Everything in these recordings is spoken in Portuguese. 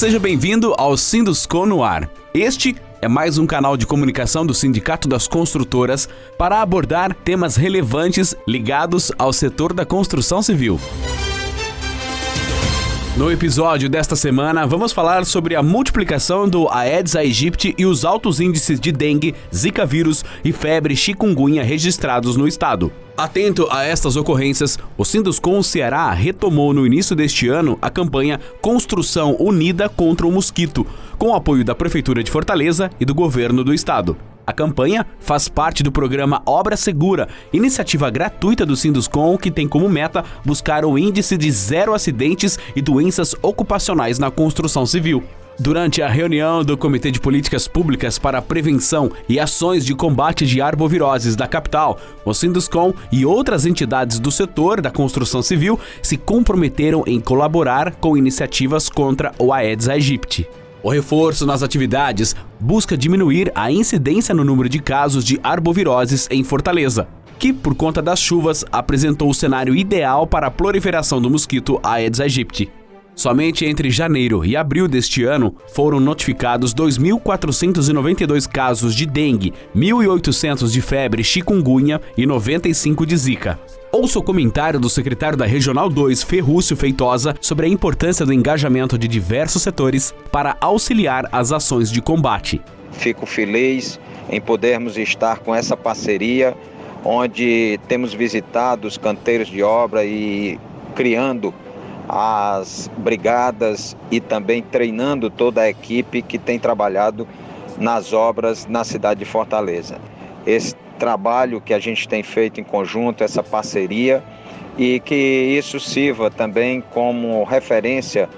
Seja bem-vindo ao Sinduscon no Ar. Este é mais um canal de comunicação do Sindicato das Construtoras para abordar temas relevantes ligados ao setor da construção civil. No episódio desta semana, vamos falar sobre a multiplicação do Aedes aegypti e os altos índices de dengue, zika vírus e febre chikungunya registrados no estado. Atento a estas ocorrências, o Sinduscom Ceará retomou no início deste ano a campanha Construção Unida contra o Mosquito, com o apoio da Prefeitura de Fortaleza e do governo do estado. A campanha faz parte do programa Obra Segura, iniciativa gratuita do Sinduscom que tem como meta buscar o índice de zero acidentes e doenças ocupacionais na construção civil. Durante a reunião do Comitê de Políticas Públicas para a Prevenção e Ações de Combate de Arboviroses da capital, o Sinduscom e outras entidades do setor da construção civil se comprometeram em colaborar com iniciativas contra o Aedes aegypti. O reforço nas atividades busca diminuir a incidência no número de casos de arboviroses em Fortaleza, que, por conta das chuvas, apresentou o cenário ideal para a proliferação do mosquito Aedes aegypti. Somente entre janeiro e abril deste ano foram notificados 2.492 casos de dengue, 1.800 de febre chikungunya e 95 de zika. Ouça o comentário do secretário da Regional 2, Ferrúcio Feitosa, sobre a importância do engajamento de diversos setores para auxiliar as ações de combate. Fico feliz em podermos estar com essa parceria, onde temos visitado os canteiros de obra e criando as brigadas e também treinando toda a equipe que tem trabalhado nas obras na cidade de Fortaleza. Esse trabalho que a gente tem feito em conjunto, essa parceria, e que isso sirva também como referência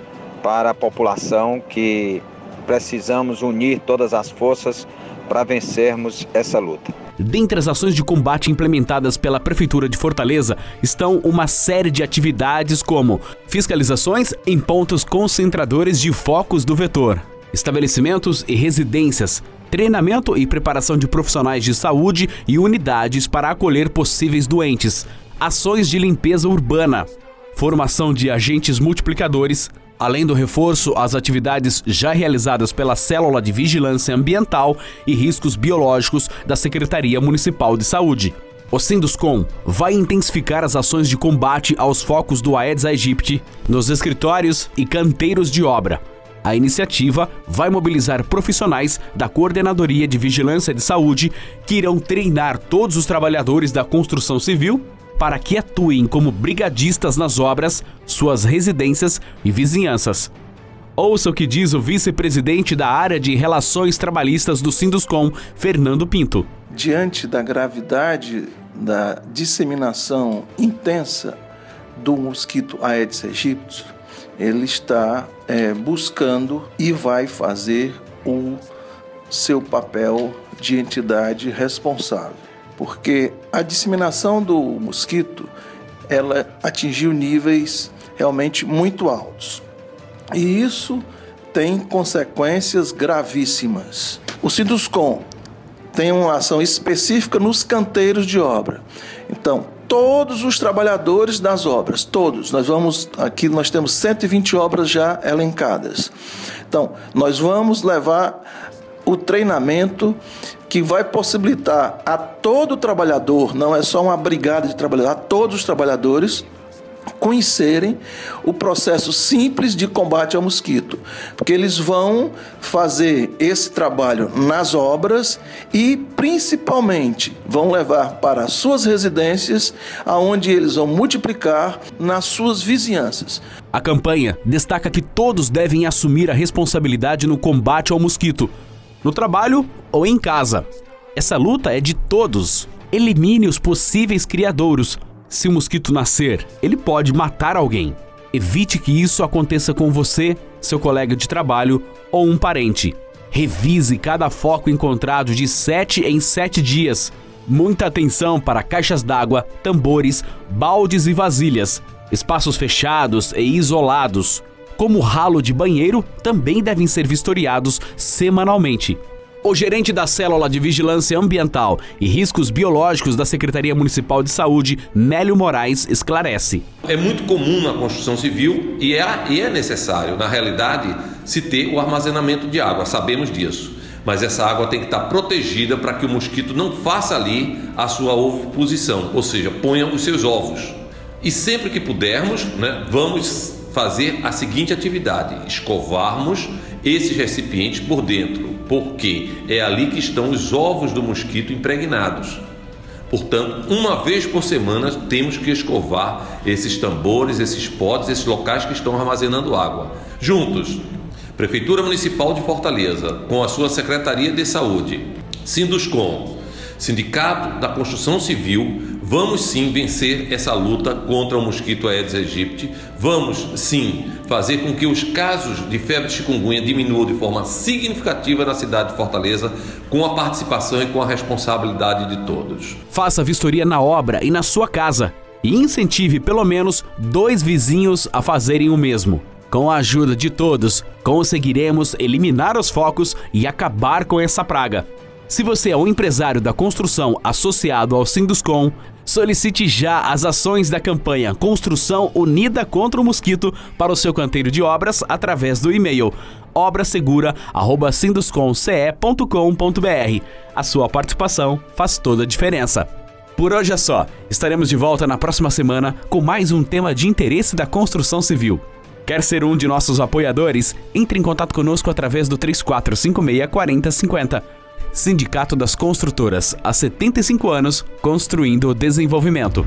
para a população que precisamos unir todas as forças para vencermos essa luta. Dentre as ações de combate implementadas pela Prefeitura de Fortaleza estão uma série de atividades como fiscalizações em pontos concentradores de focos do vetor, estabelecimentos e residências, treinamento e preparação de profissionais de saúde e unidades para acolher possíveis doentes, ações de limpeza urbana, formação de agentes multiplicadores, além do reforço às atividades já realizadas pela Célula de Vigilância Ambiental e Riscos Biológicos da Secretaria Municipal de Saúde. O Sinduscom vai intensificar as ações de combate aos focos do Aedes aegypti nos escritórios e canteiros de obra, a iniciativa vai mobilizar profissionais da Coordenadoria de Vigilância de Saúde que irão treinar todos os trabalhadores da construção civil para que atuem como brigadistas nas obras, suas residências e vizinhanças. Ouça o que diz o vice-presidente da área de Relações Trabalhistas do Sinduscom, Fernando Pinto. Diante da gravidade da disseminação intensa do mosquito Aedes aegypti, ele está é, buscando e vai fazer o seu papel de entidade responsável, porque a disseminação do mosquito ela atingiu níveis realmente muito altos e isso tem consequências gravíssimas. O Sinduscom tem uma ação específica nos canteiros de obra. Então, todos os trabalhadores das obras, todos. Nós vamos aqui nós temos 120 obras já elencadas. Então, nós vamos levar o treinamento que vai possibilitar a todo trabalhador, não é só uma brigada de trabalhadores, a todos os trabalhadores conhecerem o processo simples de combate ao mosquito, porque eles vão fazer esse trabalho nas obras e principalmente vão levar para suas residências, aonde eles vão multiplicar nas suas vizinhanças. A campanha destaca que todos devem assumir a responsabilidade no combate ao mosquito, no trabalho ou em casa. Essa luta é de todos. Elimine os possíveis criadouros se o mosquito nascer, ele pode matar alguém. Evite que isso aconteça com você, seu colega de trabalho ou um parente. Revise cada foco encontrado de 7 em 7 dias. Muita atenção para caixas d'água, tambores, baldes e vasilhas. Espaços fechados e isolados, como ralo de banheiro, também devem ser vistoriados semanalmente. O gerente da Célula de Vigilância Ambiental e Riscos Biológicos da Secretaria Municipal de Saúde, Nélio Moraes, esclarece. É muito comum na construção civil e é, e é necessário, na realidade, se ter o armazenamento de água, sabemos disso. Mas essa água tem que estar protegida para que o mosquito não faça ali a sua oviposição, ou seja, ponha os seus ovos. E sempre que pudermos, né, vamos fazer a seguinte atividade: escovarmos esses recipientes por dentro, porque é ali que estão os ovos do mosquito impregnados. Portanto, uma vez por semana temos que escovar esses tambores, esses potes, esses locais que estão armazenando água. Juntos, Prefeitura Municipal de Fortaleza, com a sua Secretaria de Saúde, Sinduscom, Sindicato da Construção Civil, vamos sim vencer essa luta contra o mosquito Aedes aegypti. Vamos sim fazer com que os casos de febre de chikungunya diminuam de forma significativa na cidade de Fortaleza, com a participação e com a responsabilidade de todos. Faça vistoria na obra e na sua casa e incentive pelo menos dois vizinhos a fazerem o mesmo. Com a ajuda de todos, conseguiremos eliminar os focos e acabar com essa praga. Se você é um empresário da construção associado ao Sinduscom, solicite já as ações da campanha Construção Unida contra o Mosquito para o seu canteiro de obras através do e-mail obrasinduscomce.com.br. A sua participação faz toda a diferença. Por hoje é só. Estaremos de volta na próxima semana com mais um tema de interesse da construção civil. Quer ser um de nossos apoiadores? Entre em contato conosco através do 3456 4050 Sindicato das Construtoras, há 75 anos, construindo o desenvolvimento.